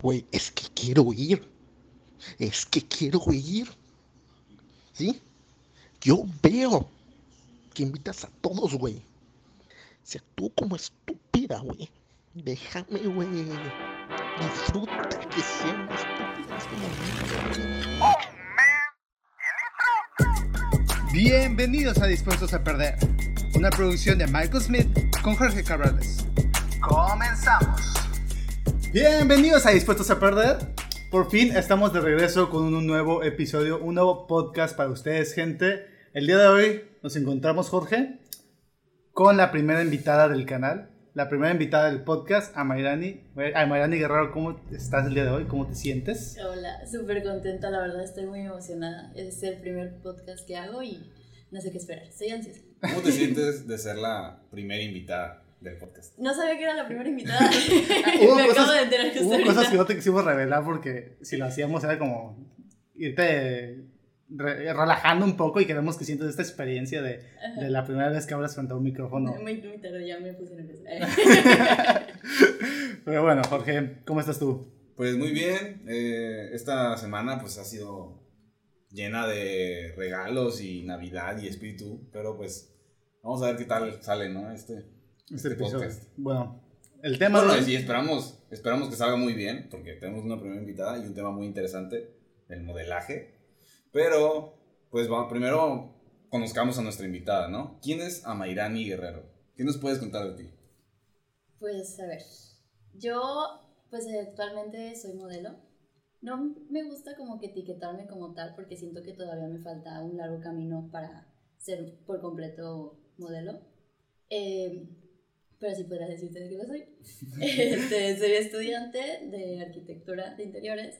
Güey, es que quiero ir. Es que quiero ir. ¿Sí? Yo veo que invitas a todos, güey. O sea, tú como estúpida, güey. Déjame, güey. Disfruta que sean estúpidas como Bienvenidos a Dispuestos a Perder, una producción de Michael Smith con Jorge Cabrales. Comenzamos. Bienvenidos a Dispuestos a Perder. Por fin estamos de regreso con un nuevo episodio, un nuevo podcast para ustedes, gente. El día de hoy nos encontramos, Jorge, con la primera invitada del canal, la primera invitada del podcast, Amairani. Amairani Guerrero, ¿cómo estás el día de hoy? ¿Cómo te sientes? Hola, súper contenta, la verdad, estoy muy emocionada. Es el primer podcast que hago y no sé qué esperar, estoy ansiosa. ¿Cómo te sientes de ser la primera invitada del podcast? No sabía que era la primera invitada. Hubo Me cosas- acabo de enterar que Hubo cosas que no te quisimos revelar porque si lo hacíamos era como irte re- relajando un poco y queremos que sientas esta experiencia de, de la primera vez que hablas frente a un micrófono. Muy, muy tarde, ya me puse nerviosa. Pero bueno, Jorge, ¿cómo estás tú? Pues muy bien, eh, esta semana pues ha sido llena de regalos y Navidad y espíritu, pero pues vamos a ver qué tal sale, ¿no? Este, Este este episodio. podcast. Bueno, el tema Bueno, de y esperamos, esperamos que salga muy bien, porque tenemos una primera invitada y un tema muy interesante, el modelaje. Pero, pues va, primero conozcamos a nuestra invitada, ¿no? ¿Quién es Amairani Guerrero? ¿Qué nos puedes contar de ti? Pues a ver, yo pues actualmente soy modelo. No me gusta como que etiquetarme como tal porque siento que todavía me falta un largo camino para ser por completo modelo. Eh, pero sí podría decirte que lo soy. Este, soy estudiante de arquitectura de interiores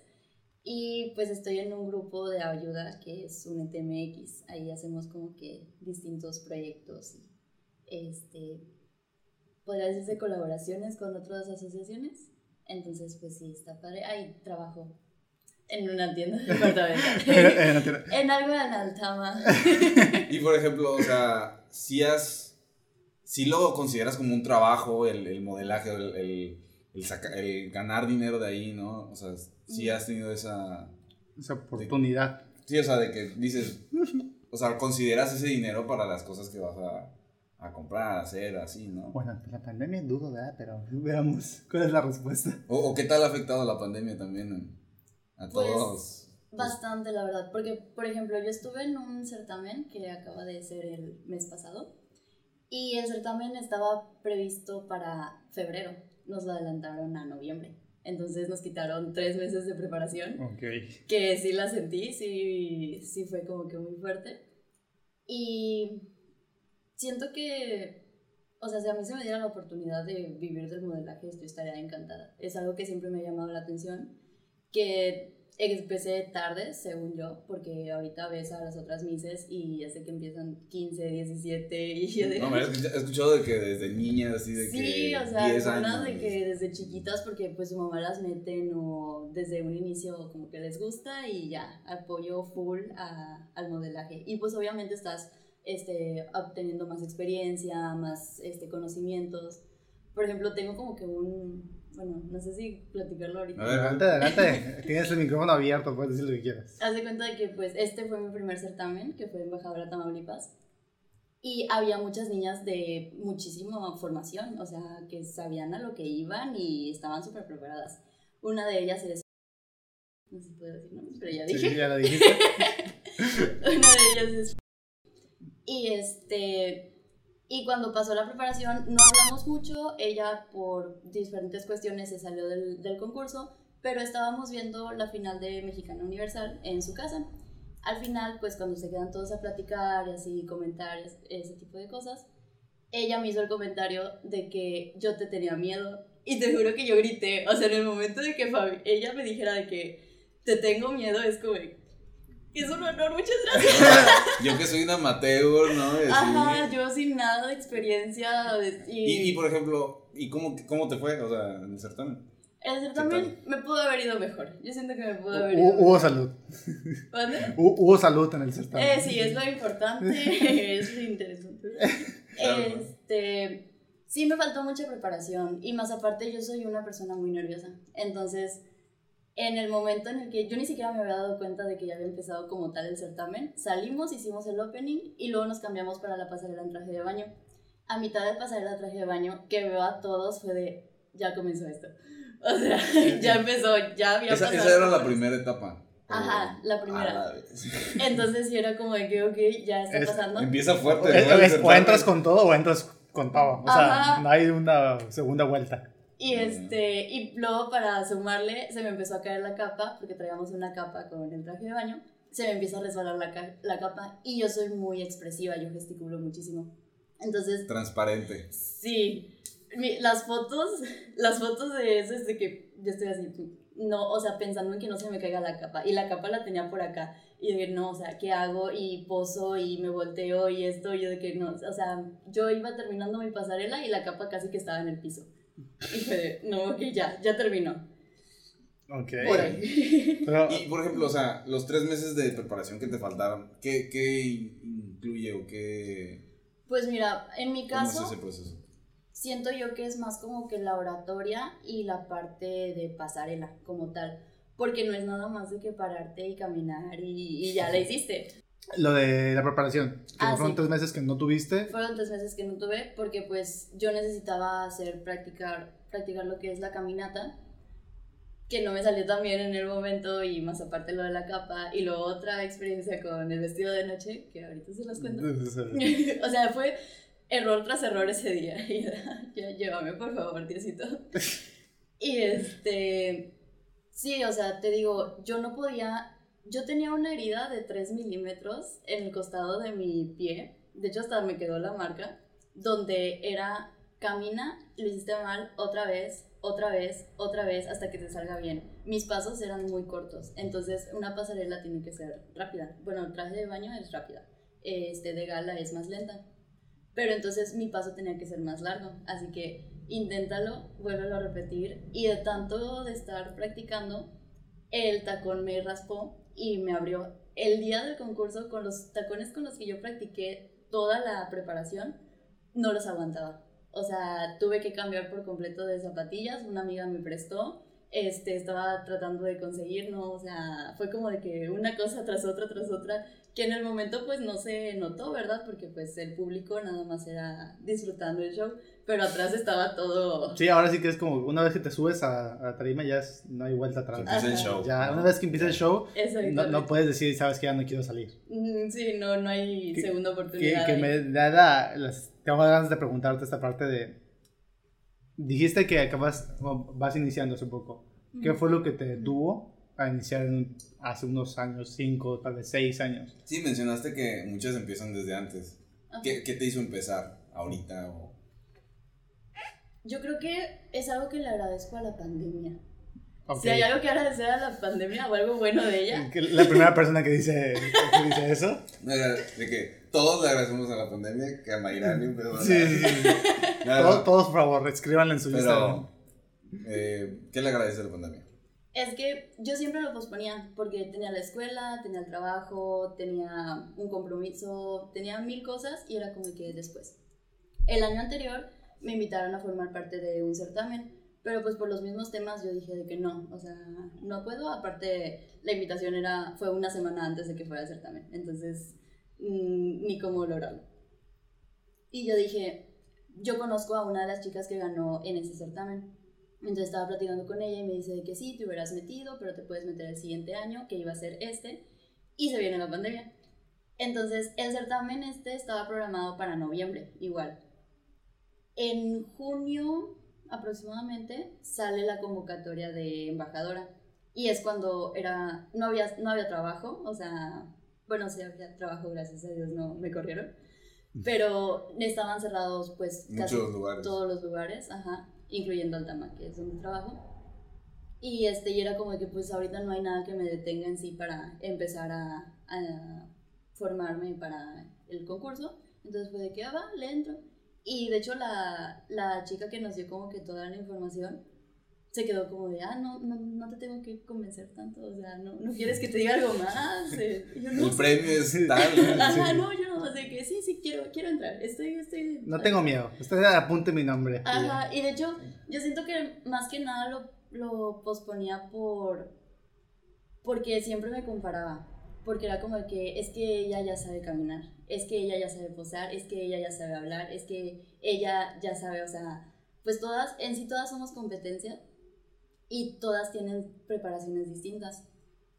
y pues estoy en un grupo de ayuda que es un ETMX. Ahí hacemos como que distintos proyectos y este, podría decirse colaboraciones con otras asociaciones. Entonces, pues sí, está padre. Ahí trabajo en una tienda departamental. Te- en algo en Altama. Y por ejemplo, o sea, si has, si lo consideras como un trabajo, el, el modelaje, el, el, el saca- el ganar dinero de ahí, ¿no? O sea, si has tenido esa, esa oportunidad. sí, o sea, de que dices, o sea, consideras ese dinero para las cosas que vas a, a comprar, a hacer, así, ¿no? Bueno, la pandemia dudo, ¿verdad? Pero veamos cuál es la respuesta. O, o qué tal ha afectado la pandemia también a Pues, todos. Bastante, la verdad. Porque, por ejemplo, yo estuve en un certamen que acaba de ser el mes pasado. Y el certamen estaba previsto para febrero. Nos lo adelantaron a noviembre. Entonces nos quitaron tres meses de preparación. Ok. que sí la sentí, sí, sí fue como que muy fuerte. Y siento que, o sea, si a mí se me diera la oportunidad de vivir del modelaje, yo estaría encantada. Es algo que siempre me ha llamado la atención, que empecé tarde, según yo, porque ahorita ves a las otras mises y ya sé que empiezan 15, 17 y yo de... No, me he escucha- he escuchado de que desde niñas, así de Sí, que o sea, 10 algunas años. de que desde chiquitas porque pues su mamá las meten o desde un inicio como que les gusta y ya, apoyo full a- al modelaje. Y pues obviamente estás este, obteniendo más experiencia, más este, conocimientos. Por ejemplo, tengo como que un, bueno, no sé si platicarlo ahorita. Adelante, adelante. Tienes el micrófono abierto, puedes decir lo que quieras. Haz de cuenta de que pues este fue mi primer certamen, que fue embajadora Tamaulipas. Y había muchas niñas de muchísima formación, o sea, que sabían a lo que iban y estaban súper preparadas. Una de ellas es... No sé si puedo decir nombres, pero ya Sí, dije. ya lo dijiste. Una de ellas es... Y este... Y cuando pasó la preparación no hablamos mucho, ella por diferentes cuestiones se salió del, del concurso, pero estábamos viendo la final de Mexicana Universal en su casa. Al final, pues cuando se quedan todos a platicar y así comentar es- ese tipo de cosas, ella me hizo el comentario de que yo te tenía miedo. Y te juro que yo grité, o sea, en el momento de que Fabi- ella me dijera de que te tengo miedo, es como, es un honor, muchas gracias. Yo que soy un amateur, ¿no? Así. Ajá, yo sin nada de experiencia. de- Y, Y, y por ejemplo, ¿y cómo, cómo te fue? O sea, en el certamen. el certamen me pudo haber ido mejor. Yo siento que me pudo haber ido Hubo mejor. salud. Hu- Hubo salud en el certamen. Eh, sí, es lo importante, es lo interesante. Claro. Este, sí me faltó mucha preparación y más aparte yo soy una persona muy nerviosa. Entonces, en el momento en el que yo ni siquiera me había dado cuenta de que ya había empezado como tal el certamen, salimos, hicimos el opening y luego nos cambiamos para la pasarela en traje de baño. A mitad de pasarela en traje de baño, que veo a todos fue de, ya comenzó esto. O sea, ya empezó, ya había Esa, pasado esa era la primera etapa. Ajá, la primera. La. Entonces yo era como de que, ok, ya está Es- pasando. Empieza fuerte. O, ¿no? O entras con todo o entras con todo. O sea, Ajá. no hay una segunda vuelta. Y este, y luego para sumarle, se me empezó a caer la capa, porque traíamos una capa con el traje de baño, se me empieza a resbalar la, ca- la capa y yo soy muy expresiva, yo gesticulo muchísimo. Entonces, Transparente. sí, mi- las fotos, las fotos de eso es de que yo estoy así, no, o sea, pensando en que no se me caiga la capa, y la capa la tenía por acá, y de que no, o sea, ¿qué hago? Y poso y me volteo y esto, y yo de que no, o sea, yo iba terminando mi pasarela y la capa casi que estaba en el piso. Y fue de, no, ok, ya, ya terminó. Ok. Por ahí. Pero, Y por ejemplo, o sea, los tres meses de preparación que te faltaron, ¿qué, qué incluye o qué. Pues mira, en mi ¿Cómo es caso, ese proceso? siento yo que es más como que la oratoria y la parte de pasarela como tal. Porque no es nada más de que pararte y caminar y, y ya la hiciste. Lo de la preparación. Que Ah, fueron sí. tres meses que no tuviste. Fueron tres meses que no tuve porque pues yo necesitaba hacer, practicar, practicar lo que es la caminata, que no me salió tan bien en el momento y más aparte lo de la capa y luego otra experiencia con el vestido de noche, que ahorita se las cuento. o sea, fue error tras error ese día. Y era, ya llévame, por favor, Diosito. Y este. Sí, o sea, te digo, yo no podía. Yo tenía una herida de 3 milímetros en el costado de mi pie. De hecho, hasta me quedó la marca. Donde era camina, lo hiciste mal, otra vez, otra vez, otra vez, hasta que te salga bien. Mis pasos eran muy cortos. Entonces, una pasarela tiene que ser rápida. Bueno, el traje de baño es rápida. Este de gala es más lenta. Pero entonces mi paso tenía que ser más largo. Así que inténtalo, vuélvelo a repetir. Y de tanto de estar practicando, el tacón me raspó y me abrió. El día del concurso, con los tacones con los que yo practiqué toda la preparación, no los aguantaba. O sea, tuve que cambiar por completo de zapatillas. Una amiga me prestó. Este, estaba tratando de conseguir, ¿no? O sea, fue como de que una cosa tras otra, tras otra, que en el momento pues no se notó, ¿verdad? Porque pues el público nada más era disfrutando el show, pero atrás estaba todo... Sí, ahora sí que es como una vez que te subes a, a la tarima ya es- no hay vuelta atrás. Empieza el show. Ya, ¿no? una vez que empieza el show, no, no puedes decir, sabes que ya no quiero salir. Mm, Sí, no, no hay Que- segunda Que, oportunidad. que ahí. me da la- las, tengo ganas de preguntarte esta parte de... Dijiste que acabas, vas iniciando hace poco. ¿Qué fue lo que te detuvo a iniciar en hace unos años, cinco, tal vez seis años? Sí, mencionaste que muchas empiezan desde antes. ¿Qué, qué te hizo empezar ahorita? O... Yo creo que es algo que le agradezco a la pandemia. Ok. Si hay algo que agradecer a la pandemia o algo bueno de ella, La primera persona que dice, que dice eso. No, De que todos le agradecemos a la pandemia, que a Mayrani empezó Sí, sí, sí. No, Todos, todos, por favor, escríbanle en su Instagram. Pero, eh, ¿qué le agradece a la pandemia? es que yo siempre lo posponía porque tenía la escuela, tenía el trabajo, tenía un compromiso, tenía mil cosas y era como que después. El año anterior me invitaron a formar parte de un certamen, pero pues por los mismos temas yo dije de que no, o sea, no puedo, aparte la invitación era, fue una semana antes de que fuera el certamen, entonces mm, ni cómo lograrlo. Y yo dije, yo conozco a una de las chicas que ganó en ese certamen. Entonces estaba platicando con ella y me dice de que sí, te hubieras metido, pero te puedes meter el siguiente año, que iba a ser este, y se viene la pandemia. Entonces el certamen este estaba programado para noviembre, igual. En junio aproximadamente sale la convocatoria de embajadora y es cuando era no había no había trabajo, o sea, bueno, sí había trabajo, gracias a Dios no me corrieron, pero estaban cerrados pues casi lugares. todos los lugares, ajá, incluyendo Altama, que es donde trabajo. Y este, y era como que pues ahorita no hay nada que me detenga en sí para empezar a, a formarme para el concurso. Entonces fue de que, ah, va, le entro. Y de hecho la, la chica que nos dio como que toda la información se quedó como de, ah, no, no, no te tengo que convencer tanto, o sea, no, no quieres que te diga algo más. Eh, yo, no, El premio es tal. Ajá, no, yo no, de que sí, sí, quiero, quiero entrar, estoy, estoy... No tengo miedo. Usted apunte mi nombre. Ajá, y de hecho, yo siento que más que nada lo, lo posponía por, porque siempre me comparaba, porque era como que es que ella ya sabe caminar, es que ella ya sabe posar, es que ella ya sabe hablar, es que ella ya sabe, o sea, pues todas, en sí todas somos competencia y todas tienen preparaciones distintas.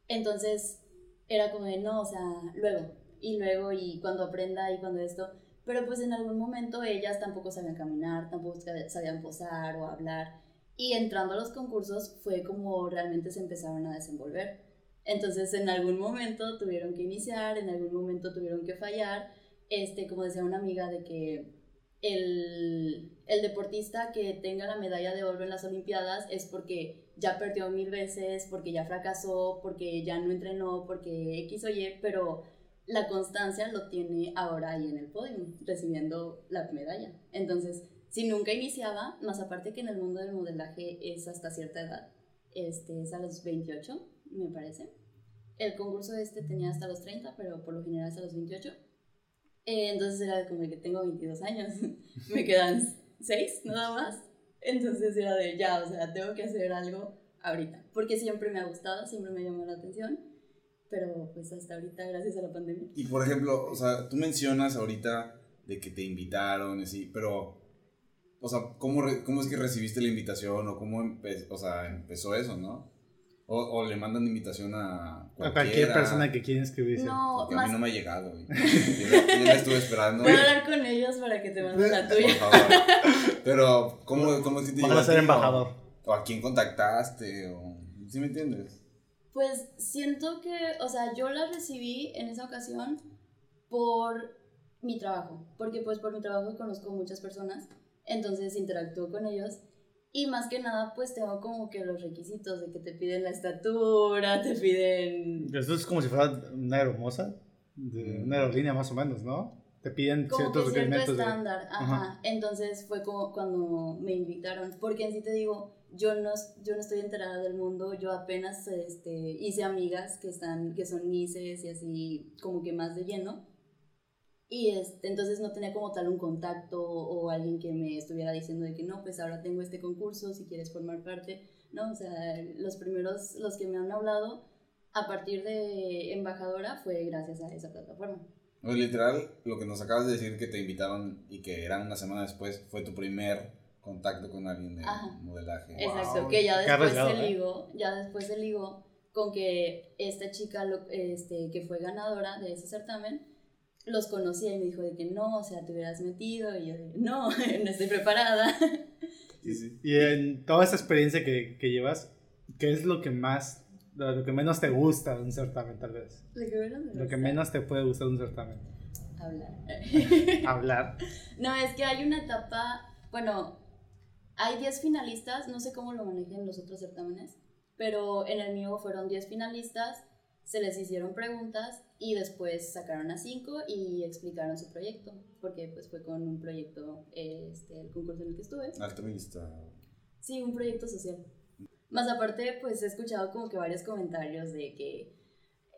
Entonces era como de, no, o sea, luego, y luego, y cuando aprenda, y cuando esto, pero pues en algún momento ellas tampoco sabían caminar, tampoco sabían posar o hablar, y entrando a los concursos fue como realmente se empezaron a desenvolver. Entonces en algún momento tuvieron que iniciar, en algún momento tuvieron que fallar, este, como decía una amiga, de que el, el, deportista que tenga la medalla de oro en las Olimpiadas es porque ya perdió mil veces, porque ya fracasó, porque ya no entrenó, porque X o Y, pero la constancia lo tiene ahora ahí en el podio, recibiendo la medalla. Entonces, si nunca iniciaba, más aparte que en el mundo del modelaje es hasta cierta edad, este, es a los 28, me parece. El concurso este tenía hasta los 30, pero por lo general hasta los 28 eh, entonces era como que tengo 22 años, me quedan 6 nada más. Entonces era de ya, o sea, tengo que hacer algo ahorita. Porque siempre me ha gustado, siempre me llamó la atención. Pero pues hasta ahorita, gracias a la pandemia. Y por ejemplo, o sea, tú mencionas ahorita de que te invitaron así, pero, o sea, ¿cómo, cómo es que recibiste la invitación o cómo o sea, empezó eso, no? O, o, le mandan invitación a, a cualquier persona que quiera inscribirse. No, Porque a mí no me ha llegado. Yo, yo, la estuve esperando. Voy a hablar con ellos para que te manden la tuya. Por favor. Pero, ¿cómo, cómo es que te Vas a ser embajador. O, a quién contactaste? O, ¿Sí me entiendes? Pues siento que, o sea, yo la recibí en esa ocasión por mi trabajo. Porque, pues, por mi trabajo conozco muchas personas. Entonces interactúo con ellos y más que nada, pues tengo como que los requisitos de que te piden la estatura, te piden... Eso es como si fuera una aeromoza, de una aerolínea más o menos, ¿no? Te piden como ciertos que cierto requerimientos. estándar, ajá. Entonces fue como cuando me invitaron, porque en sí te digo, yo no, yo no estoy enterada del mundo, yo apenas este, hice amigas que, están, que son mises y así como que más de lleno. Y este, entonces no tenía como tal un contacto o alguien que me estuviera diciendo de que no, pues ahora tengo este concurso, si quieres formar parte, ¿no? O sea, los primeros, los que me han hablado a partir de embajadora fue gracias a esa plataforma. No, literal, lo que nos acabas de decir que te invitaron y que eran una semana después fue tu primer contacto con alguien de modelaje. Exacto, que ya después se ¿eh? ligó, ya después se ligó con que esta chica este, que fue ganadora de ese certamen los conocía y me dijo de que no, o sea, te hubieras metido y yo de no, no estoy preparada. Sí. Y en toda esa experiencia que, que llevas, ¿qué es lo que más, lo que menos te gusta de un certamen tal vez? Lo que menos, me lo que menos te puede gustar de un certamen. Hablar. Hablar. No, es que hay una etapa, bueno, hay 10 finalistas, no sé cómo lo manejan los otros certámenes, pero en el mío fueron 10 finalistas se les hicieron preguntas y después sacaron a cinco y explicaron su proyecto, porque pues fue con un proyecto, este, el concurso en el que estuve. Altruista. Sí, un proyecto social. Más aparte, pues he escuchado como que varios comentarios de que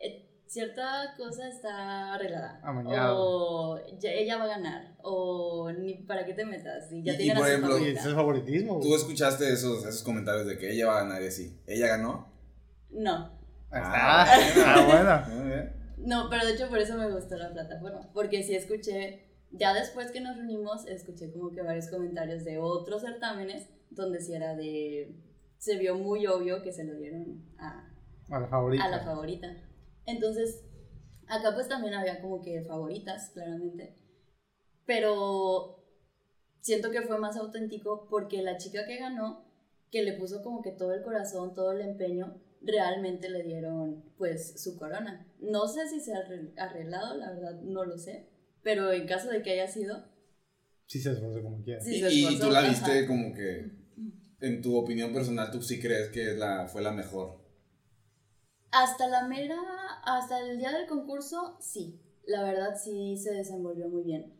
eh, cierta cosa está arreglada. Amañado. O ella va a ganar. O ni para qué te metas. Y ya Y- y por ejemplo. ¿Es el favoritismo? ¿Tú escuchaste esos, esos comentarios de que ella va a ganar y así? ¿Ella ganó? No. Ah, ah, bueno. Muy bien. No, pero de hecho por eso me gustó la plataforma, porque sí escuché, ya después que nos reunimos, escuché como que varios comentarios de otros certámenes, donde sí era de, se vio muy obvio que se lo dieron a, A la favorita. a la favorita. Entonces, acá pues también había como que favoritas, claramente, pero siento que fue más auténtico porque la chica que ganó, que le puso como que todo el corazón, todo el empeño, realmente le dieron pues su corona. No sé si se ha arre- arreglado, la verdad no lo sé, pero en caso de que haya sido, Sí se esforzó como quiera. Sí, y, y tú la ajá. viste como que, en tu opinión personal, tú sí crees que es la, fue la mejor. hasta la mera, hasta el día del concurso, sí, la verdad sí se desenvolvió muy bien.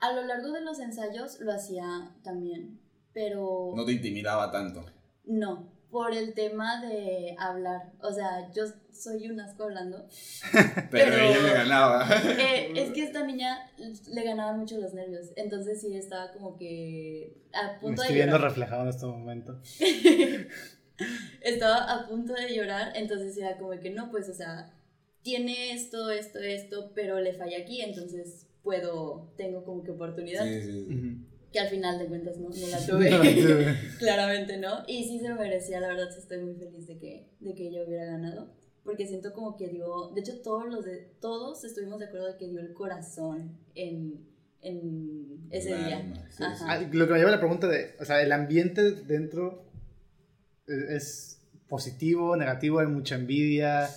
A lo largo de los ensayos lo hacía también, pero No te intimidaba tanto. no, por el tema de hablar. O sea, yo soy un asco hablando. Pero, Pero- ella le ganaba. Eh, es que a esta niña le ganaban mucho los nervios. Entonces sí estaba como que a Me punto de estoy viendo llorar. reflejado en este momento. estaba a punto de llorar, entonces era como que no, pues, o sea, tiene esto, esto, esto, pero le falla aquí, entonces puedo, tengo como que oportunidad. Sí, sí. Que al final de cuentas no, no la No la tuve. tuve. Claramente no. Y sí se lo merecía, la verdad sí estoy muy feliz de que, de que ella hubiera ganado. Porque siento como que dio, de hecho todos los de, todos estuvimos de acuerdo de que dio el corazón en, en ese día. sí, sí. Ah, Lo que me lleva a la pregunta de, o sea, el ambiente dentro es es positivo, negativo, hay mucha envidia.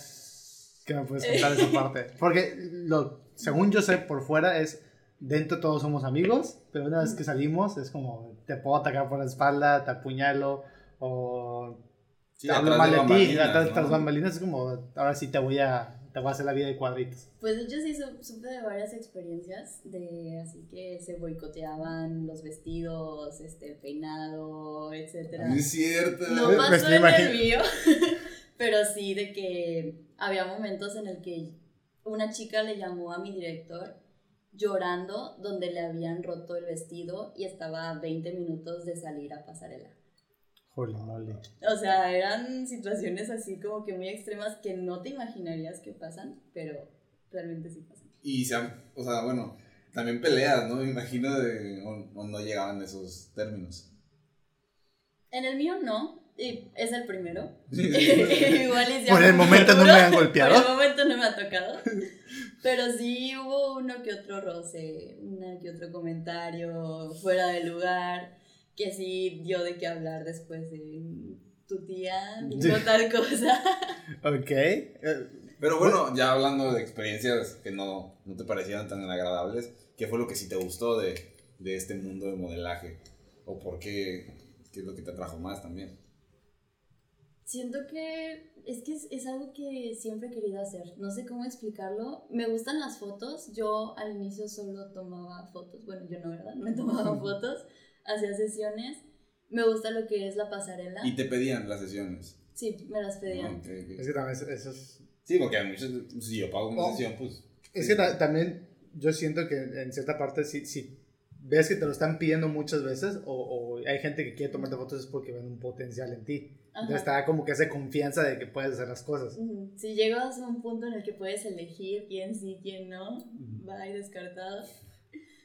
¿Qué me puedes contar de esa parte? Porque lo, según yo sé por fuera es dentro todos somos amigos, pero una vez que salimos es como te puedo atacar por la espalda, te apuñalo o Sí, te hablo mal de de ti, atrás de ¿no? las bambalinas es como ahora sí te voy a te voy a hacer la vida de cuadritos. Pues yo sí su- supe de varias experiencias de así que se boicoteaban los vestidos, este el peinado, etcétera. No es cierto. No pasó en el mío, pero sí de que había momentos en el que una chica le llamó a mi director llorando donde le habían roto el vestido y estaba a 20 minutos de salir a pasarela. Holy moly. O sea, eran situaciones así como que muy extremas que no te imaginarías que pasan, pero realmente sí pasan. Y se han, o sea, bueno, también peleas, ¿no? Me imagino de, o, o no llegaban a esos términos. En el mío no, y es el primero. Igual y Por el momento no me han golpeado. Por el momento no me ha tocado. Pero sí hubo uno que otro roce, una que otro comentario fuera de lugar, que sí dio de qué hablar después de tu tía dijo tal cosa. Ok. Eh, Pero bueno, ya hablando de experiencias que no, no te parecieran tan agradables, ¿qué fue lo que sí te gustó de, de este mundo de modelaje? ¿O por qué? ¿Qué es lo que te atrajo más también? Siento que es que es, es algo que siempre he querido hacer. No sé cómo explicarlo. Me gustan las fotos. Yo al inicio solo tomaba fotos. Bueno, yo no, ¿verdad? Me tomaba fotos, hacía sesiones. Me gusta lo que es la pasarela. Y te pedían las sesiones. Sí, me las pedían. Ah, ok, ok. Es que también eso- eso es Sí, porque hay muchos, si yo pago una Oh. sesión, pues... Es que ta- también yo siento que en cierta parte si, si ves que te lo están pidiendo muchas veces o, o hay gente que quiere tomarte fotos es porque ven un potencial en ti. Ajá. Entonces está como que esa confianza de que puedes hacer las cosas. Si llegas a un punto en el que puedes elegir quién sí, quién no, va y descartado.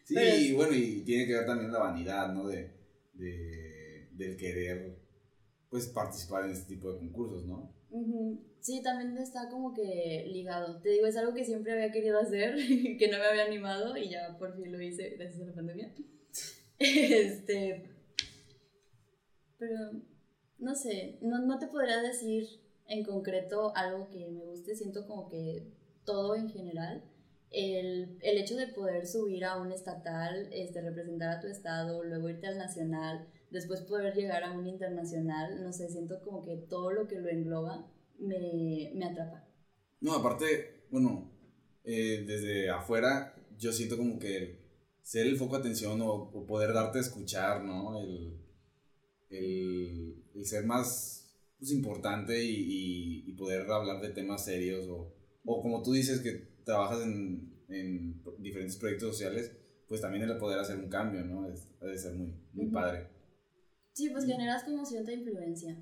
Sí, Pero y bueno, y tiene que ver también la vanidad, ¿no? De, de, del querer, pues, participar en este tipo de concursos, ¿no? Sí, también está como que ligado. Te digo, es algo que siempre había querido hacer, que no me había animado y ya por fin lo hice gracias a la pandemia. Este. Pero, no sé, no, no te podría decir en concreto algo que me guste. Siento como que todo en general. El, el hecho de poder subir a un estatal, este, representar a tu estado, luego irte al nacional, después poder llegar a un internacional, no sé, siento como que todo lo que lo engloba me, me atrapa. No, aparte, bueno, eh, desde afuera, yo siento como que ser el foco de atención o, o poder darte a escuchar, ¿no? El, el, el ser más pues, importante y, y- y poder hablar de temas serios o, o como tú dices que trabajas en, en diferentes proyectos sociales, pues también el poder hacer un cambio, ¿no? Es, debe ser muy, muy Ujú. padre. Sí, pues generas como cierta influencia.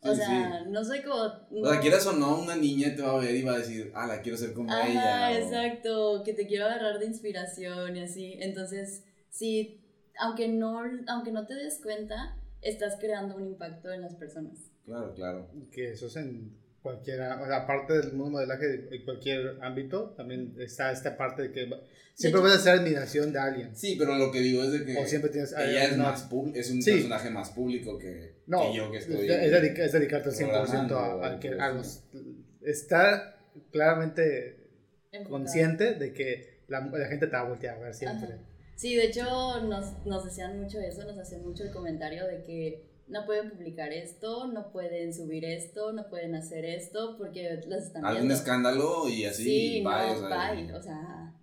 O Sí, sea, no soy como... O sea, quieras o no, una niña te va a ver y va a decir, ah, la quiero ser como Ajá, ella. o- exacto, que te quiero agarrar de inspiración y así. Entonces, sí, aunque no, aunque no te des cuenta, estás creando un impacto en las personas. Claro, claro. Que eso es en cualquiera, o sea, aparte del mundo modelaje, en cualquier ámbito, también está esta parte de que siempre vas a hacer admiración de alguien. Sí, pero lo que digo es de que O siempre tienes... ella es, más pub- es un Sí. personaje más público que, No, que yo que estoy. es, dedica- es dedicarte al 100% programando a, a que, a los... Estar claramente consciente de que la, la gente te va a voltear a ver siempre. Ajá. Sí, de hecho nos, nos decían mucho eso, nos hacían mucho el comentario de que no pueden publicar esto, no pueden subir esto, no pueden hacer esto porque las están Algún viendo. escándalo y así. Sí, bye, no, o sea, bye, o sea,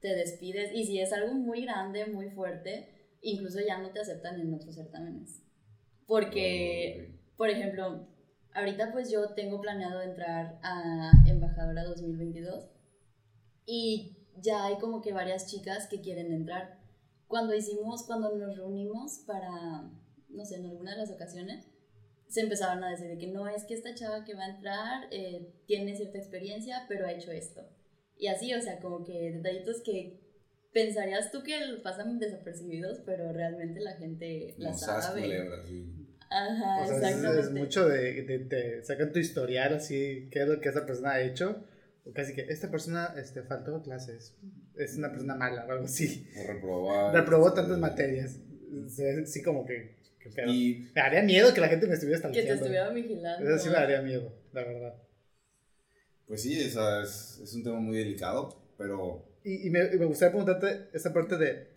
te despides y si es algo muy grande, muy fuerte, incluso ya no te aceptan en otros certámenes. Porque, por ejemplo, ahorita pues yo tengo planeado entrar a Embajadora 2022 y ya hay como que varias chicas que quieren entrar. Cuando hicimos, cuando nos reunimos para, no sé, en alguna de las ocasiones, se empezaron a decir de que no es que esta chava que va a entrar eh, tiene cierta experiencia, pero ha hecho esto. Y así, o sea, como que detallitos que pensarías tú que pasan desapercibidos, pero realmente la gente la Como sas sabe. culebra, sí. Ajá, O sea, es- exactamente. es, mucho de, de, de sacan tu historial así, qué es lo que esa persona ha hecho. O casi que esta persona este, faltó clases, es una persona mala o algo así. O reprobar. Reprobó este, tantas materias. Se ve así como que, pedo. Y Me daría miedo que la gente me estuviera que te estuviera vigilando. Eso sí me daría miedo, la verdad. pues sí, es, es un tema muy delicado, pero Y, y me, y me gustaría preguntarte esa parte de,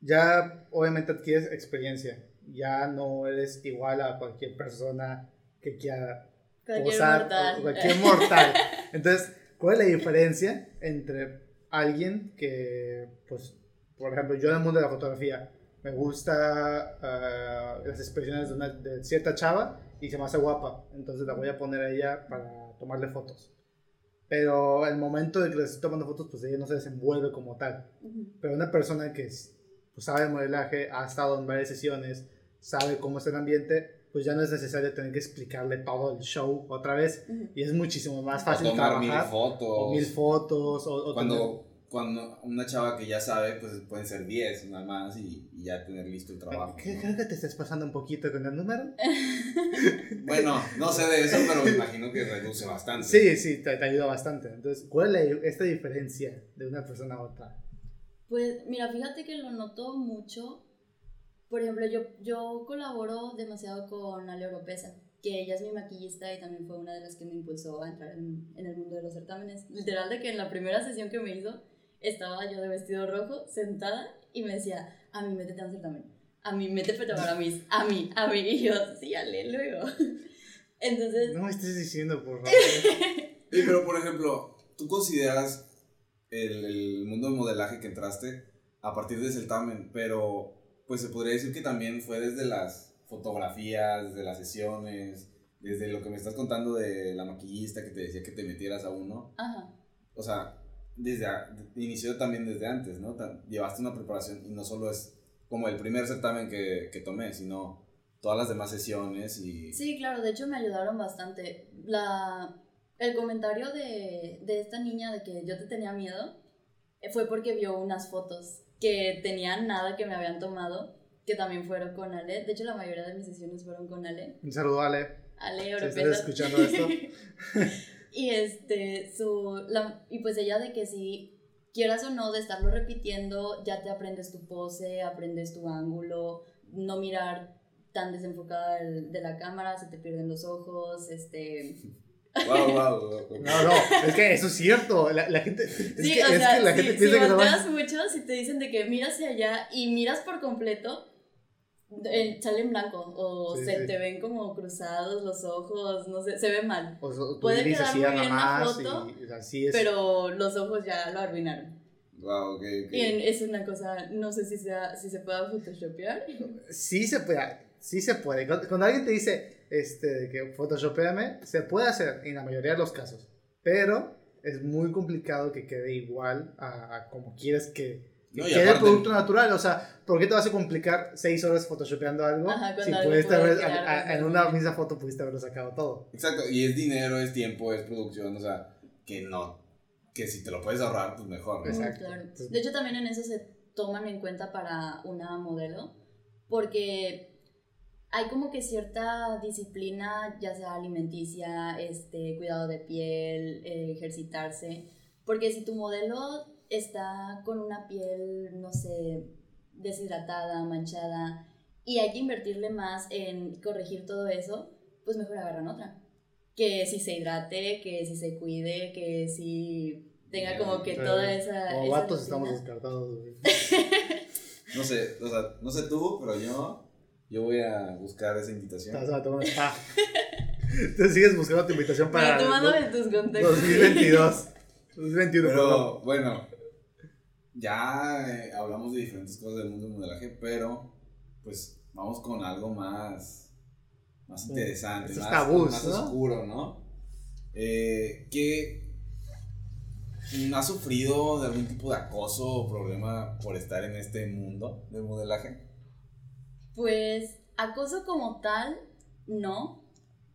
ya obviamente adquieres experiencia, ya no eres igual a cualquier persona que quiera Cualquier posar, mortal. cualquier mortal. Entonces, ¿cuál es la diferencia entre alguien que, pues, por ejemplo, yo en el mundo de la fotografía, me gusta ah, las expresiones de, una, de cierta chava y se me hace guapa, entonces la voy a poner a ella para tomarle fotos. Pero el momento de que le estoy tomando fotos, pues ella no se desenvuelve como tal. Pero una persona que es- pues, sabe modelaje, ha estado en varias sesiones, sabe cómo es el ambiente, pues ya no es necesario tener que explicarle todo el show otra vez. Y es muchísimo más o fácil tomar mil trabajar. fotos. o mil fotos. O, o cuando, cuando una chava que ya sabe, pues pueden ser 10 nada más y, y ya tener listo el trabajo. ¿Qué- ¿no? Creo que te estás pasando un poquito con el número. Bueno, no sé de eso, pero me imagino que reduce bastante. Sí, sí, te, te ayuda bastante. Entonces, ¿cuál es la- esta diferencia de una persona a otra? Pues mira, fíjate que lo noto mucho. Por ejemplo, yo, yo colaboro demasiado con Ale Oropesa, que ella es mi maquillista y también fue una de las que me impulsó a entrar en, en el mundo de los certámenes. Literal de que en la primera sesión que me hizo, estaba yo de vestido rojo, sentada, y me decía, a mí métete a un certamen, a mí métete para mí, a mí, a mí. Y yo, sí, Ale, luego. Entonces, No me estés diciendo, por favor. Sí, pero por ejemplo, ¿tú consideras el, el mundo del modelaje que entraste a partir del certamen? Pero pues se podría decir que también fue desde las fotografías, desde las sesiones, desde lo que me estás contando de la maquillista que te decía que te metieras a uno. ajá. O sea, desde a- inició también desde antes, ¿no? Llevaste una preparación y no solo es como el primer certamen que, que tomé, sino todas las demás sesiones y... Sí, claro, de hecho me ayudaron bastante. La, el comentario de, de esta niña de que yo te tenía miedo eh, fue porque vio unas fotos que tenían nada que me habían tomado, que también fueron con Ale. De hecho, la mayoría de mis sesiones fueron con Ale. Un saludo, Ale. Ale Si Oropesa. estás escuchando esto. y este, su, la, y pues ella de que si quieras o no de estarlo repitiendo, ya te aprendes tu pose, aprendes tu ángulo, no mirar tan desenfocada de la cámara, se te pierden los ojos, este... Wow, wow, wow. No, no, es que eso es cierto. La, la gente. Es Sí, que, o es sea, que la si, gente si piensa que no volteas mucho, si te dicen de que miras hacia allá y miras por completo, eh, sale en blanco o Sí, se sí. te ven como cruzados los ojos, no sé, se ve mal. O, o Puede quedar así muy nada bien la más foto, y, así es. Pero los ojos ya lo arruinaron. Wow, ok, ok. Y en- es una cosa, no sé si, sea, si se pueda photoshopear. Sí se puede, sí se puede. Cuando, cuando alguien te dice este, que photoshopeame, se puede hacer en la mayoría de los casos. Pero es muy complicado que quede igual a, a como quieres que No, y el aparte- producto natural. O sea, ¿por qué te vas a complicar seis horas photoshopeando algo? Ajá, si algo pudiste puede haber- a- a- en una misma foto pudiste haberlo sacado todo. Exacto, y es dinero, es tiempo, es producción, o sea, que no, que si te lo puedes ahorrar, pues mejor, ¿no? Exacto. claro. De hecho, también en eso se toman en cuenta para una modelo, porque hay como que cierta disciplina, ya sea alimenticia, este, cuidado de piel, eh, ejercitarse, porque si tu modelo está con una piel, no sé, deshidratada, manchada, y hay que invertirle más en corregir todo eso, pues mejor agarran otra. Que si se hidrate, que si se cuide, que si tenga como que Sí. toda esa... Como esa vatos estamos descartados. güey. No sé, o sea, no sé tú, pero yo, yo voy a buscar esa Te invitación. vas a tomar un spa. Entonces sigues buscando tu invitación para mándame el tus contactos. 2022. 2021, perdón. Pero bueno, ya eh, hablamos de diferentes cosas del mundo del modelaje, pero pues vamos con algo más, más interesante, Esos más, tabús, más ¿no? oscuro, ¿no? Eh, ¿Qué mm, has sufrido de algún tipo de acoso o problema por estar en este mundo del modelaje? Pues acoso como tal, no.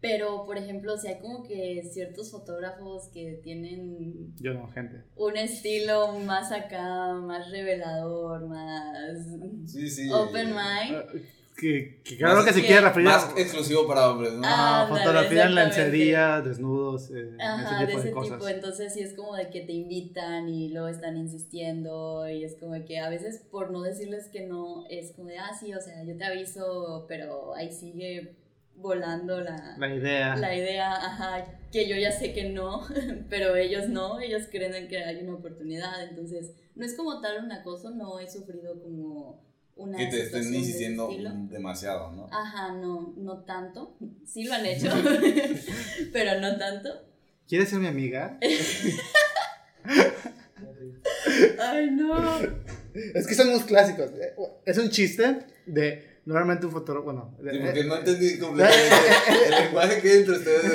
Pero, por ejemplo, si hay como que ciertos fotógrafos que tienen Yo no, gente. un estilo más acá, más revelador, más Sí, sí. open mind. Ah, Que, que claro Más que se quiere referir Más a exclusivo para hombres, ¿no? Ah, a Ándale, fotografía en lencería, desnudos, eh, Ajá, ese de tipo de, ese cosas. tipo. Entonces sí es como de que te invitan y luego están insistiendo y es como de que a veces por no decirles que no, es como de, ah, sí, o sea, yo te aviso, pero ahí sigue volando la, La idea. la idea, ajá, que yo ya sé que no, pero ellos no, ellos creen que hay una oportunidad. Entonces no es como tal un acoso, no he sufrido como una... que te estén insistiendo demasiado, ¿no? Ajá, no, no tanto. Sí lo han hecho, pero no tanto. ¿Quieres ser mi amiga? Ay, no. Es que son unos clásicos. Eh, Es un chiste de normalmente un fotógrafo. Bueno, de- Sí, porque eh, no entendí completamente el lenguaje que hay entre ustedes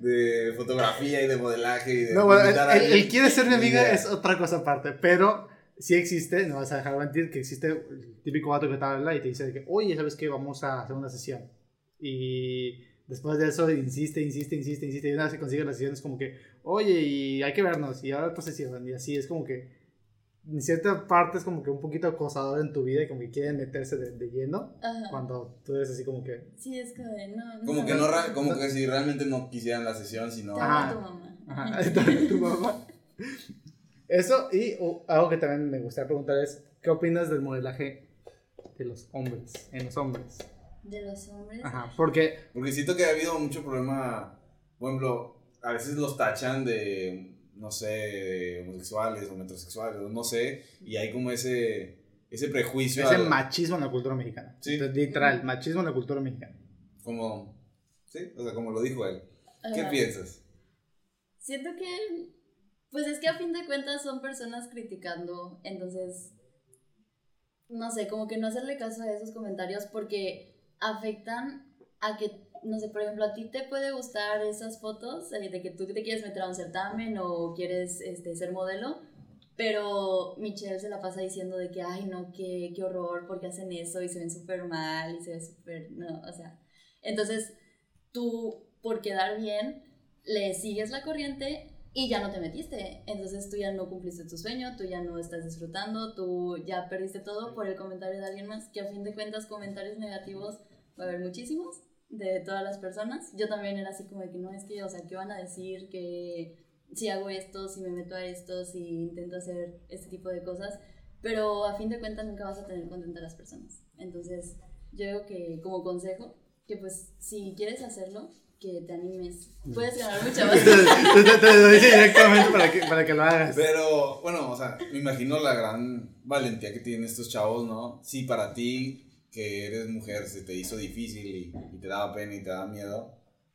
de, de fotografía y de modelaje y de no, bueno, el, el- el quiere ser mi amiga idea. es otra cosa aparte, pero sí existe, no vas a dejar mentir, que existe el típico vato que te habla y te dice de que, oye, ¿sabes qué? Vamos a hacer una sesión. Y después de eso insiste, insiste, insiste, insiste, y una vez que consigue la sesión es como que, oye, y hay que vernos, y ahora otra sesión, y así es como que, en cierta parte es como que un poquito acosador en tu vida y como que quieren meterse de, de lleno, Ajá. cuando tú eres así como que, Sí, es como de, no, no. Como que no, como que si realmente no quisieran la sesión, sino Ajá. tu mamá. Ajá, tu mamá. Eso, y algo que también me gustaría preguntar es, ¿qué opinas del modelaje de los hombres, en los hombres? De los hombres. Ajá, porque, Porque siento que ha habido mucho problema, por ejemplo, a veces los tachan de, no sé, homosexuales o metrosexuales, no sé, y hay como ese, ese prejuicio. ese al- machismo en la cultura mexicana. Sí. Entonces, Literal, machismo en la cultura mexicana. Como, sí, o sea, como lo dijo él. ¿Qué Ajá. piensas? Siento que, pues es que a fin de cuentas son personas criticando, entonces, no sé, como que no hacerle caso a esos comentarios porque afectan a que, no sé, por ejemplo, a ti te puede gustar esas fotos eh, de que tú te quieres meter a un certamen o quieres este, ser modelo, pero Michelle se la pasa diciendo de que, ay, no, qué, qué horror, porque hacen eso y se ven súper mal y se ve súper, no, o sea, entonces tú, por quedar bien, le sigues la corriente y ya no te metiste. Entonces tú ya no cumpliste tu sueño, tú ya no estás disfrutando, tú ya perdiste todo por el comentario de alguien más, que a fin de cuentas comentarios negativos va a haber muchísimos de todas las personas. Yo también era así como de que no es que, o sea, ¿qué van a decir? Que si hago esto, si me meto a esto, si intento hacer este tipo de cosas, pero a fin de cuentas nunca vas a tener contenta a las personas. Entonces yo digo que como consejo, que pues si quieres hacerlo, que te animes. Puedes ganar mucha más. te, te- te lo dice directamente para que, para que lo hagas. Pero, bueno, o sea, me imagino la gran valentía que tienen estos chavos, ¿no? Si para ti, que eres mujer, se te hizo difícil y, y te daba pena y te daba miedo,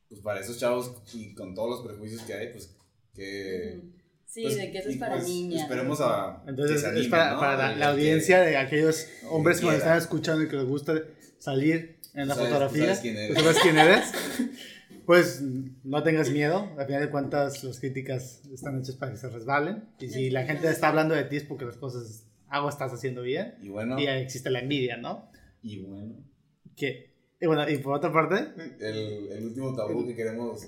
pues para esos chavos y con todos los prejuicios que hay, pues que... Sí, pues, de que eso es para pues, niñas. Esperemos a... Entonces que se es para, ¿no? para la, la que- audiencia de aquellos hombres que nos están escuchando y que les gusta salir en la Sabes- fotografía. sabes quién eres. ¿Tú sabes quién eres? Pues no tengas miedo. Al final de cuentas, las críticas están hechas para que se resbalen. Y si la gente está hablando de ti es porque las cosas, algo estás haciendo bien. Y bueno, Y existe la envidia, ¿no? Y bueno. Que, y bueno, y por otra parte, El, el último tabú que queremos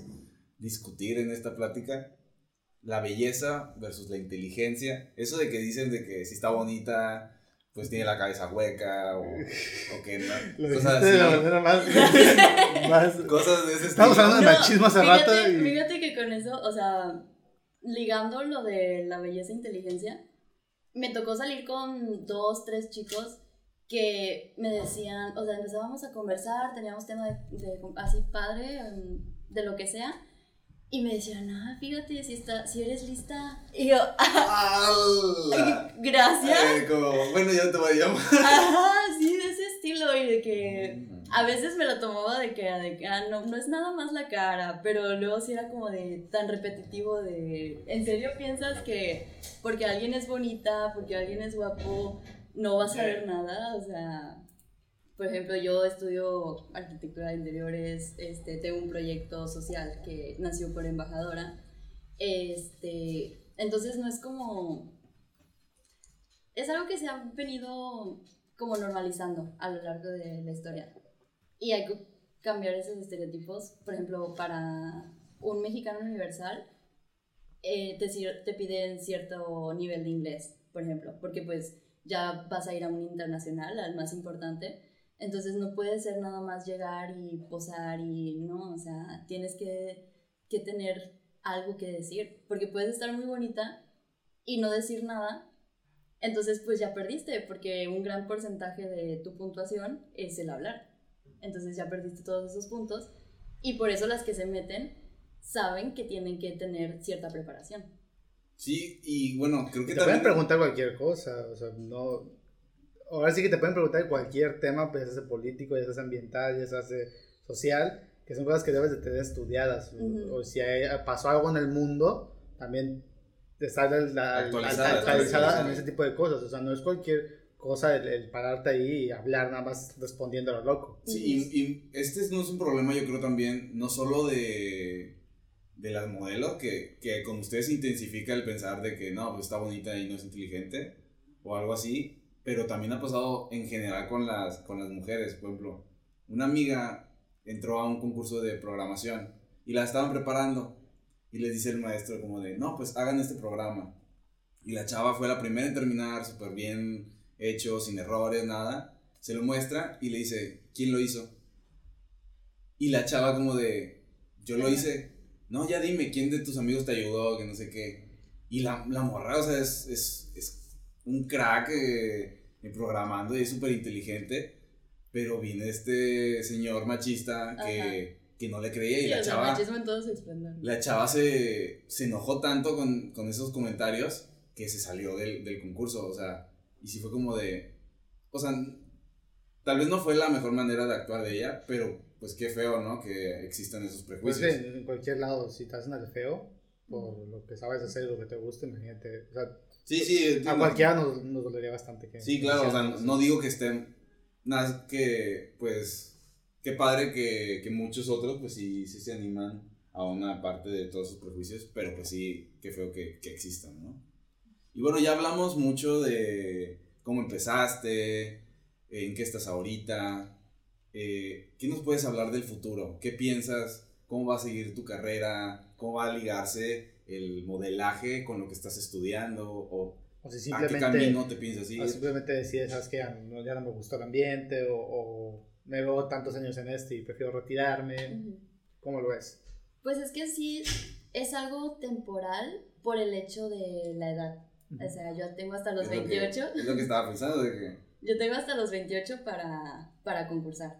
discutir en esta plática, la belleza versus la inteligencia. Eso de que dicen de que si está bonita, pues tiene la cabeza hueca o, o que no, lo cosas dijiste de la así. manera más. más Cosas de ese Estamos hablando de machismo hace rato y- Fíjate que con eso, o sea, ligando lo de la belleza e inteligencia, me tocó salir con dos, tres chicos que me decían, o sea, empezábamos a conversar, teníamos tema de, de- así padre, em, de lo que sea, y me decían, ah, fíjate, si, está, si eres lista. Y yo, gracias. Eh, como, bueno, ya te voy a llamar. Ajá, sí, de ese estilo, y de que a veces me lo tomaba de que, de que, ah, no, no es nada más la cara, pero luego sí era como de tan repetitivo de, ¿en serio piensas que porque alguien es bonita, porque alguien es guapo, no vas a ver nada? O sea, por ejemplo, yo estudio arquitectura de interiores, este, tengo un proyecto social que nació por embajadora, este, entonces no es como, es algo que se ha venido como normalizando a lo largo de la historia. Y hay co- cambiar esos estereotipos. Por ejemplo, para un mexicano universal, eh, te, te piden cierto nivel de inglés, por ejemplo, porque pues ya vas a ir a un internacional, al más importante. Entonces no puede ser nada más llegar y posar y no, o sea, tienes que, que tener algo que decir, porque puedes estar muy bonita y no decir nada, entonces pues ya perdiste, porque un gran porcentaje de tu puntuación es el hablar. Entonces ya perdiste todos esos puntos y por eso las que se meten saben que tienen que tener cierta preparación. Sí, y bueno, creo que Te pueden también... preguntar cualquier cosa, o sea, no... Ahora sí que te pueden preguntar cualquier tema, pues ya sea político, ya sea ambiental, ya sea social, que son cosas que debes de tener estudiadas. o- Ujú. O si hay- pasó algo en el mundo, también estar al- Actualizada, actualizada en ese tipo de cosas. O sea, no es cualquier cosa el, el pararte ahí y hablar nada más respondiendo a lo loco. Sí, y, y este no es un problema, yo creo también, no solo de, de las modelos, que, que con ustedes intensifica el pensar de que no, pues está bonita y no es inteligente, o algo así, pero también ha pasado en general con las, con las mujeres. Por ejemplo, una amiga entró a un concurso de programación y la estaban preparando y les dice el maestro como de, no, pues hagan este programa. Y la chava fue la primera en terminar, súper bien hecho, sin errores, nada. Se lo muestra y le dice, ¿quién lo hizo? Y la chava como de, yo lo hice. No, ya dime, ¿quién de tus amigos te ayudó? Que no sé qué. Y la, la morra, o sea, es, es, es un crack eh, en programando y es súper inteligente. Pero viene este señor machista que, que no le creía y Sí, la o sea, chava... machismo en todo su esplendor. La chava se, se enojó tanto con, con esos comentarios que se salió del, del concurso, o sea, y sí fue como de, o sea, tal vez no fue la mejor manera de actuar de ella, pero pues qué feo, ¿no? Que existan esos Pues prejuicios. en, en cualquier lado, si te hacen al feo, por lo que sabes hacer, lo que te gusta, imagínate. O sea, Sí, sí, a cualquiera nos, nos dolería bastante. Que Sí, claro, o sea, no digo que estén, nada, que pues, qué padre que, que muchos otros pues sí, sí se animan a una parte de todos sus prejuicios, pero pues sí, qué feo que, que existan, ¿no? Y bueno, ya hablamos mucho de cómo empezaste, en qué estás ahorita, eh, ¿qué nos puedes hablar del futuro? ¿Qué piensas? ¿Cómo va a seguir tu carrera? ¿Cómo va a ligarse el modelaje con lo que estás estudiando? ¿O O si a qué simplemente, camino te piensas ir? o simplemente decides, sabes que ya no, ya no me gustó el ambiente, o, o me veo tantos años en este y prefiero retirarme. Ujú. ¿Cómo lo ves? Pues es que sí, es algo temporal por el hecho de la edad. O sea, yo tengo hasta los Es lo que- 28. es lo que estaba pensando, de que... Yo tengo hasta los 28 para, para concursar.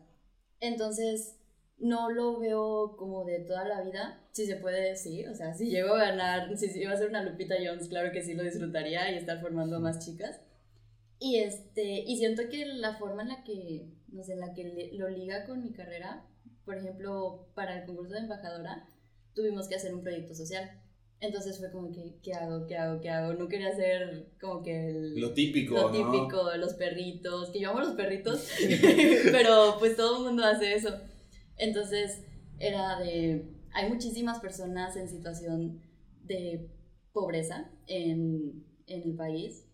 Entonces, no lo veo como de toda la vida. Si se puede, sí. O sea, si llego a ganar, si iba a ser una Lupita Jones, claro que sí lo disfrutaría y estar formando a más chicas. Y, este, y siento que la forma en la que, no sé, en la que le- lo liga con mi carrera, por ejemplo, para el concurso de embajadora, tuvimos que hacer un proyecto social. Entonces fue como que, ¿qué hago? ¿Qué hago? ¿Qué hago? No quería hacer como que el, Lo típico, lo ¿no? típico, los perritos, que yo amo los perritos, pero pues todo el mundo hace eso. Entonces era de, hay muchísimas personas en situación de pobreza en, en el país,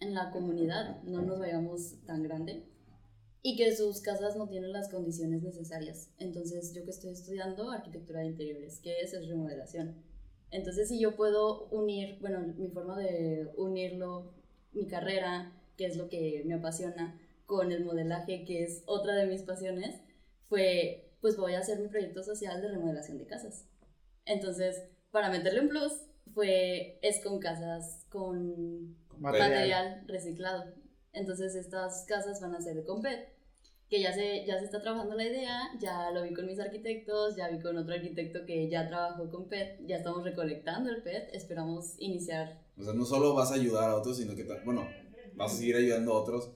en la comunidad, no nos vayamos tan grande, y que sus casas no tienen las condiciones necesarias. Entonces yo que estoy estudiando arquitectura de interiores, que es remodelación. Entonces, si yo puedo unir, bueno, mi forma de unirlo, mi carrera, que es lo que me apasiona, con el modelaje, que es otra de mis pasiones, fue, pues voy a hacer mi proyecto social de remodelación de casas. Entonces, para meterle un plus, fue, es con casas, con Material. material, reciclado. Entonces, estas casas van a ser con PET que ya se, ya se está trabajando la idea, ya lo vi con mis arquitectos, ya vi con otro arquitecto que ya trabajó con PET, ya estamos recolectando el PET, esperamos iniciar. O sea, no solo vas a ayudar a otros, sino que, bueno, vas a seguir ayudando a otros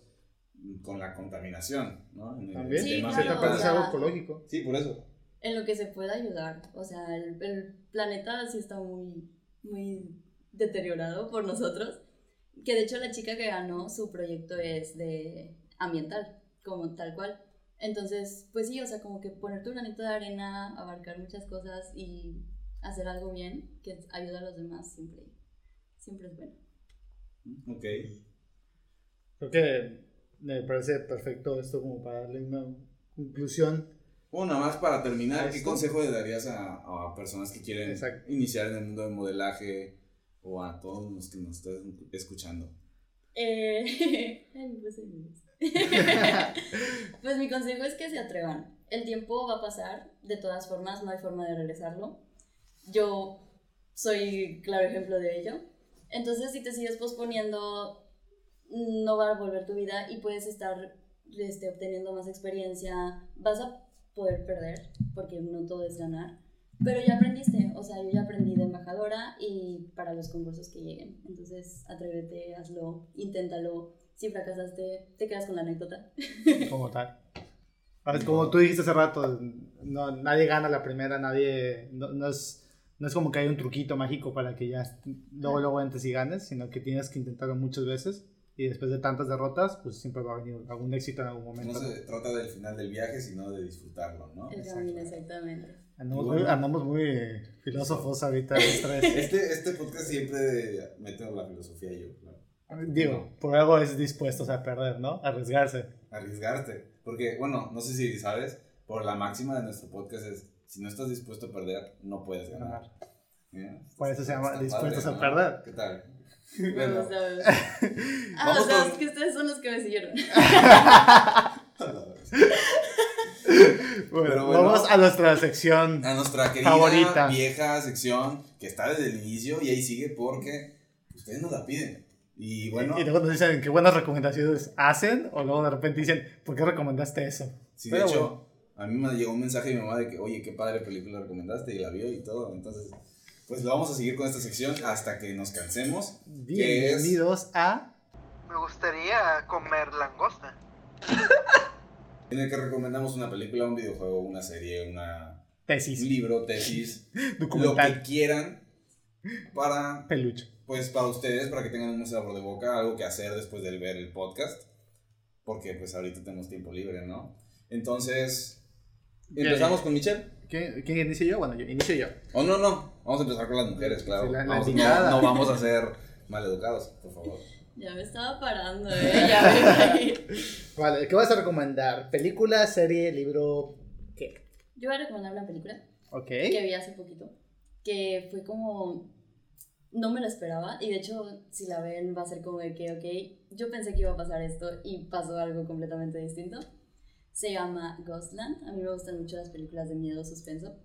con la contaminación, ¿no? En el También, Sí, claro, trata de o sea- algo ecológico. Sí, por eso. En lo que se pueda ayudar, o sea, el, el planeta sí está muy, muy deteriorado por nosotros, que de hecho la chica que ganó su proyecto es de ambiental, como tal cual. Entonces, pues sí, o sea, como que poner tu granito de arena, abarcar muchas cosas y hacer algo bien que ayuda a los demás siempre, siempre es bueno. Ok. Creo que me parece perfecto esto como para darle una conclusión Bueno, nada más para terminar, ¿qué consejo le darías a, a personas que quieren Exacto. iniciar en el mundo del modelaje o a todos los que nos estén escuchando? Eh, nerviosa. pues mi consejo es que se atrevan. El tiempo va a pasar, de todas formas, no hay forma de regresarlo. Yo soy claro ejemplo de ello. Entonces, si te sigues posponiendo, no va a volver tu vida y puedes estar este, obteniendo más experiencia. Vas a poder perder, porque no todo es ganar. Pero ya aprendiste, o sea, yo ya aprendí de embajadora y para los concursos que lleguen. Entonces, atrévete, hazlo, inténtalo. Si fracasaste, te quedas con la anécdota. Como tal. Como tú dijiste hace rato, no, nadie gana la primera, nadie. No, no es, no es como que hay un truquito mágico para que ya luego, luego entres y ganes, sino que tienes que intentarlo muchas veces. Y después de tantas derrotas, pues siempre va a venir algún éxito en algún No momento. se trata del final del viaje, sino de disfrutarlo, ¿no? El camino, exactamente. Andamos, bueno. muy, andamos muy filósofos ahorita los tres. Este, este podcast siempre mete la filosofía yo, claro. Digo, por algo es dispuestos a perder, ¿no? Arriesgarse. Arriesgarte. Porque, bueno, no sé si sabes, por la máxima de nuestro podcast es, si no estás dispuesto a perder, no puedes ganar. ¿Eh? Por eso se llama dispuestos padre, a ¿no? perder. ¿Qué tal? Bueno, gusta. Ah, Vamos o sea, con- es que ustedes son los que me siguieron. Bueno, bueno. vamos a nuestra sección. a nuestra querida Favorita. vieja sección que está desde el inicio y ahí sigue porque ustedes nos la piden. Y bueno, Y luego nos dicen qué buenas recomendaciones hacen, o luego de repente dicen, ¿por qué recomendaste eso? sí, de hecho, a mí me llegó un mensaje de mi mamá de que, oye, qué padre película recomendaste y la vio y todo. Entonces, pues lo vamos a seguir con esta sección hasta que nos cansemos. es- Bienvenidos a. Me gustaría comer langosta. En el que recomendamos una película, un videojuego, una serie, una, un Tesis, libro, tesis, lo que documental, quieran para peluche. Pues para ustedes, para que tengan un sabor de boca, algo que hacer después de ver el podcast, porque pues ahorita tenemos tiempo libre, ¿no? Entonces, ¿empezamos con Michelle? ¿Quién, quién inicio yo? Bueno, yo inicio yo. Oh, no, no, vamos a empezar con las mujeres, claro. Sí, la- la Vamos- no, no vamos a ser maleducados, por favor. Ya me estaba parando, ¿eh? Ya me. Vale, ¿qué vas a recomendar? ¿Película, serie, libro? ¿Qué? Yo voy a recomendar una película Ok. que vi hace poquito, que fue como... No me lo esperaba y de hecho si la ven va a ser como de que, ok, yo pensé que iba a pasar esto y pasó algo completamente distinto. Se llama Ghostland, a mí me gustan mucho las películas de miedo, suspenso.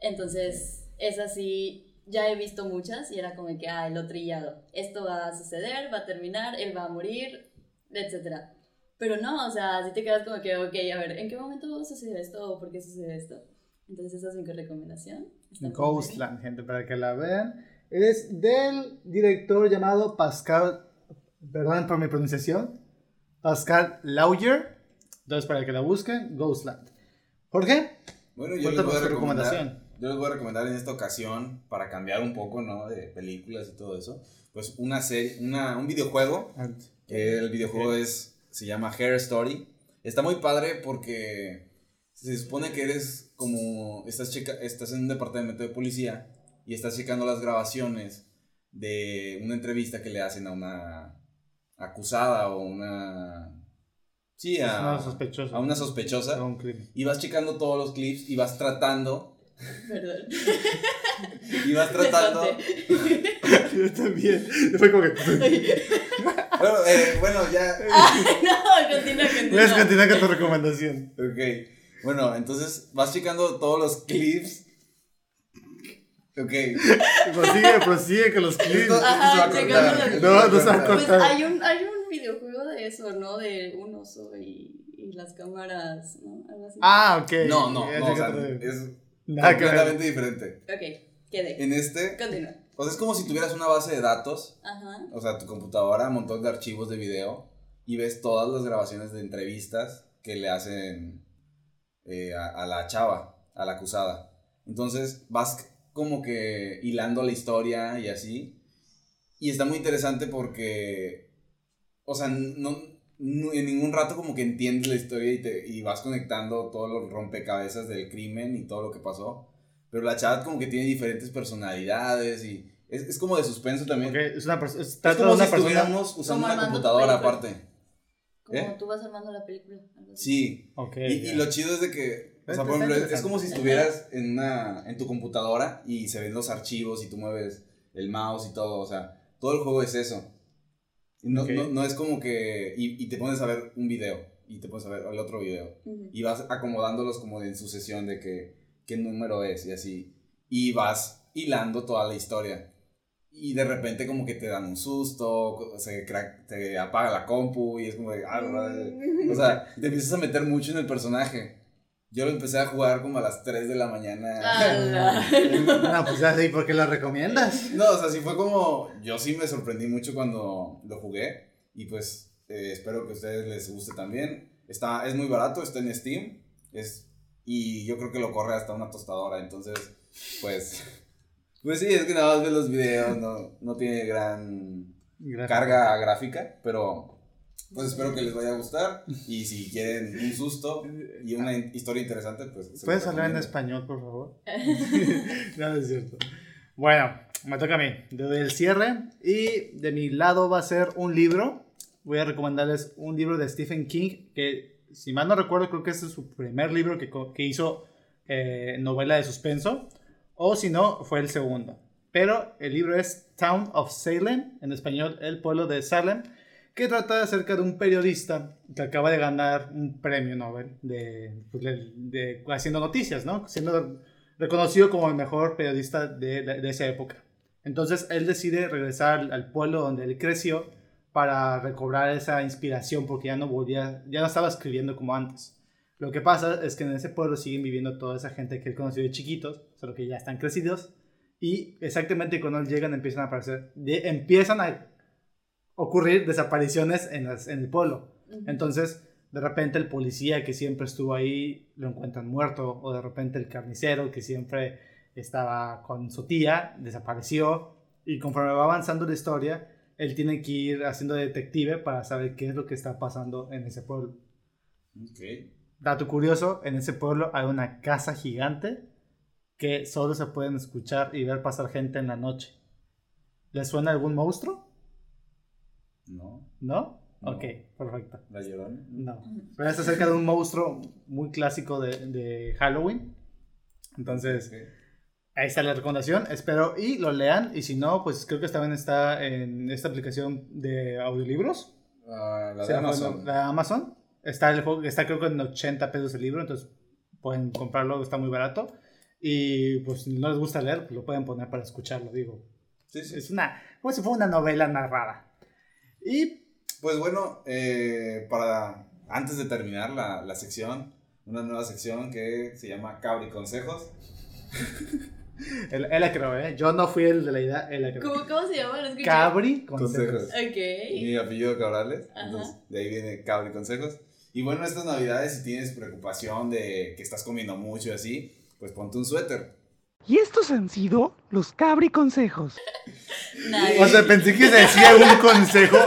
Entonces, es así, ya he visto muchas y era como de que, ah, lo trillado, esto va a suceder, va a terminar, él va a morir, etc. Pero no, o sea, si te quedas como que, ok, a ver, ¿en qué momento sucedió esto o por qué sucedió esto? Entonces esa es mi recomendación. Ghostland, gente, para que la vean. Es del director llamado Pascal, perdón por mi pronunciación, Pascal Lauger. Entonces, para que la busquen, Ghostland. Jorge, Bueno, yo les voy a recomendación. yo les voy a recomendar en esta ocasión, para cambiar un poco, ¿no? De películas y todo eso, pues una serie, una, un videojuego el videojuego es, se llama Hair Story. Está muy padre porque se supone que eres como, estás, checa, estás en un departamento de policía y estás checando las grabaciones de una entrevista que le hacen a una acusada o una... Sí, a, una sospechosa. a una sospechosa. de un crimen. Y vas checando todos los clips y vas tratando. Perdón. Y vas tratando. Yo también. Fue como que. bueno, eh, bueno, ya. no, continúa, Puedes continúa. continuar con tu recomendación. Ok. Bueno, entonces vas checando todos los clips. Ok. Prosigue, prosigue con los clips. Ajá, No, se no se va a Pues hay un, hay un videojuego de eso, ¿no? De un oso y, y las cámaras, ¿no? Algo así. Ah, ok. No, no, no, o sea, es Nada que ver. completamente diferente. Ok, quedé. En este, Continúa. o sea, es como si tuvieras una base de datos, Ajá. o sea, tu computadora, un montón de archivos de video, y ves todas las grabaciones de entrevistas que le hacen eh, a, a la chava, a la acusada. Entonces vas como que hilando la historia y así. Y está muy interesante porque, o sea, no, no- en ningún rato como que entiendes la historia y, te, y vas conectando todos los rompecabezas del crimen y todo lo que pasó. Pero la chava como que tiene diferentes personalidades y es, es como de suspenso también. Ok, es una persona. Es de como una si persona. estuviéramos usando una computadora aparte. Como ¿Eh? tú vas armando la película. Sí. Ok. Y, y ya. lo chido es de que O sea, por ejemplo, es, es como si estuvieras en, una, en tu computadora y se ven los archivos y tú mueves el mouse y todo. O sea, todo el juego es eso. No, Ok. no, no es como que. Y, y te pones a ver un video y te pones a ver el otro video. Ujú. Y vas acomodándolos como en sucesión de que qué número es y así. Y vas hilando toda la historia. Y de repente como que te dan un susto, se, crack- te apaga la compu y es como de... ah, madre. o sea, te empiezas a meter mucho en el personaje. Yo lo empecé a jugar como a las 3 de la mañana. ¡Hala! No, pues ya sé, ¿por qué lo recomiendas? No, o sea, sí fue como... Yo sí me sorprendí mucho cuando lo jugué. Y pues eh, espero que a ustedes les guste también. Está, es muy barato, está en Steam. Es, y yo creo que lo corre hasta una tostadora. Entonces, pues... Pues sí, es que nada más ves los videos. No, no tiene gran carga gráfica. Pero pues espero que les vaya a gustar. Y si quieren un susto y una historia interesante, pues... ¿Puedes hablar en español, por favor? no, es cierto. Bueno, me toca a mí. Doy el cierre. Y de mi lado va a ser un libro. Voy a recomendarles un libro de Stephen King. Que, si mal no recuerdo, creo que este es su primer libro que, que hizo eh, novela de suspenso. O si no, fue el segundo. Pero el libro es Town of Salem. En español, El pueblo de Salem. Que trata acerca de un periodista que acaba de ganar un premio Nobel de, pues, de- de- haciendo noticias, ¿no? Siendo reconocido como el mejor periodista de, de- esa época. Entonces él decide regresar al pueblo donde él creció para recobrar esa inspiración porque ya no volvía, ya no estaba escribiendo como antes. Lo que pasa es que en ese pueblo siguen viviendo toda esa gente que él conoció de chiquitos, solo que ya están crecidos. Y exactamente cuando él llegan empiezan a aparecer, de- empiezan a ocurrir desapariciones en, las- en el pueblo. Entonces, de repente el policía que siempre estuvo ahí lo encuentran muerto, o de repente el carnicero que siempre estaba con su tía desapareció, y conforme va avanzando la historia, él tiene que ir haciendo detective para saber qué es lo que está pasando en ese pueblo. Dato curioso, en ese pueblo hay una casa gigante que solo se pueden escuchar y ver pasar gente en la noche. ¿Les suena algún monstruo? No. ¿No? No. Ok, perfecto. La llorona. No. Pero es acerca de un monstruo muy clásico de, de Halloween. Entonces, ahí está la recomendación. Espero y lo lean. Y si no, pues creo que también está en esta aplicación de audiolibros. Ah, la de Amazon. La de Amazon. Está, el, juego- está creo que en 80 pesos el libro. Entonces pueden comprarlo, está muy barato. Y pues si no les gusta leer, pues lo pueden poner para escucharlo. Digo, Sí, sí. es una, como si fuera una novela narrada. Y Pues bueno, eh, para antes de terminar la, la sección, una nueva sección que se llama Cabri Consejos. él, él la creó, ¿eh? Yo no fui el de la idea, él la creó. ¿Cómo, ¿Cómo se llama? Cabri consejos. Consejos. Ok. Mi apellido Cabrales, Ajá. entonces de ahí viene Cabri Consejos. Y bueno, estas navidades, si tienes preocupación de que estás comiendo mucho y así, pues ponte un suéter. Y estos han sido los Cabri Consejos. Nice. O sea, pensé que se decía un consejo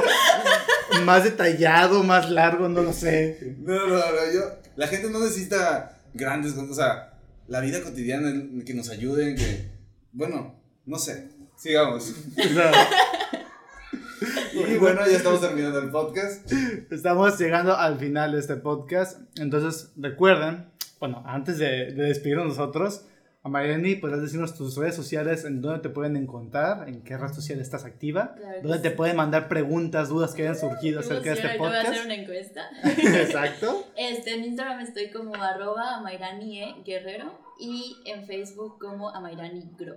más detallado, más largo, no lo sé. No, no, no, yo, la gente no necesita grandes cosas, o sea, la vida cotidiana que nos ayuden, que, bueno, no sé, sigamos. Y bueno, ya estamos terminando el podcast. estamos llegando al final de este podcast. Entonces, recuerden, bueno, antes de, de despedirnos nosotros, a Mariani, podrás decirnos tus redes sociales, en dónde te pueden encontrar, en qué red social estás activa, Claro dónde te sí. pueden mandar preguntas, dudas que hayan surgido acerca de este podcast. Voy a hacer una encuesta. Exacto. Este, en Instagram estoy como arroba amairanie guerrero y en Facebook como amairani gro.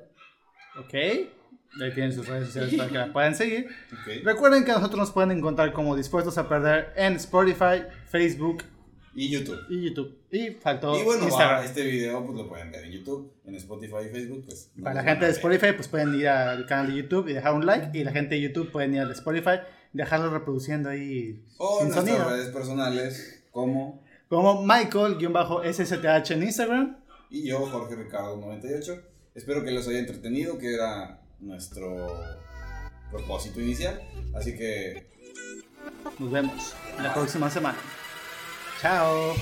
Ok. Ahí tienen sus redes sociales para que la puedan seguir. Recuerden que a nosotros nos pueden encontrar como dispuestos a perder en Spotify, Facebook Y YouTube. y YouTube. Y faltó Y bueno, Instagram. va, este video pues lo pueden ver en YouTube, en Spotify y Facebook, pues. no Para la gente de. Spotify, pues pueden ir al canal de YouTube y dejar un like. Y la gente de YouTube pueden ir al Spotify y dejarlo reproduciendo ahí O sin en nuestras sonido. redes personales, como. Como Michael-SSTH en Instagram. Y yo, Jorge Ricardo 98. Espero que les haya entretenido, que era nuestro propósito inicial. Así que Nos vemos la próxima semana. Chao.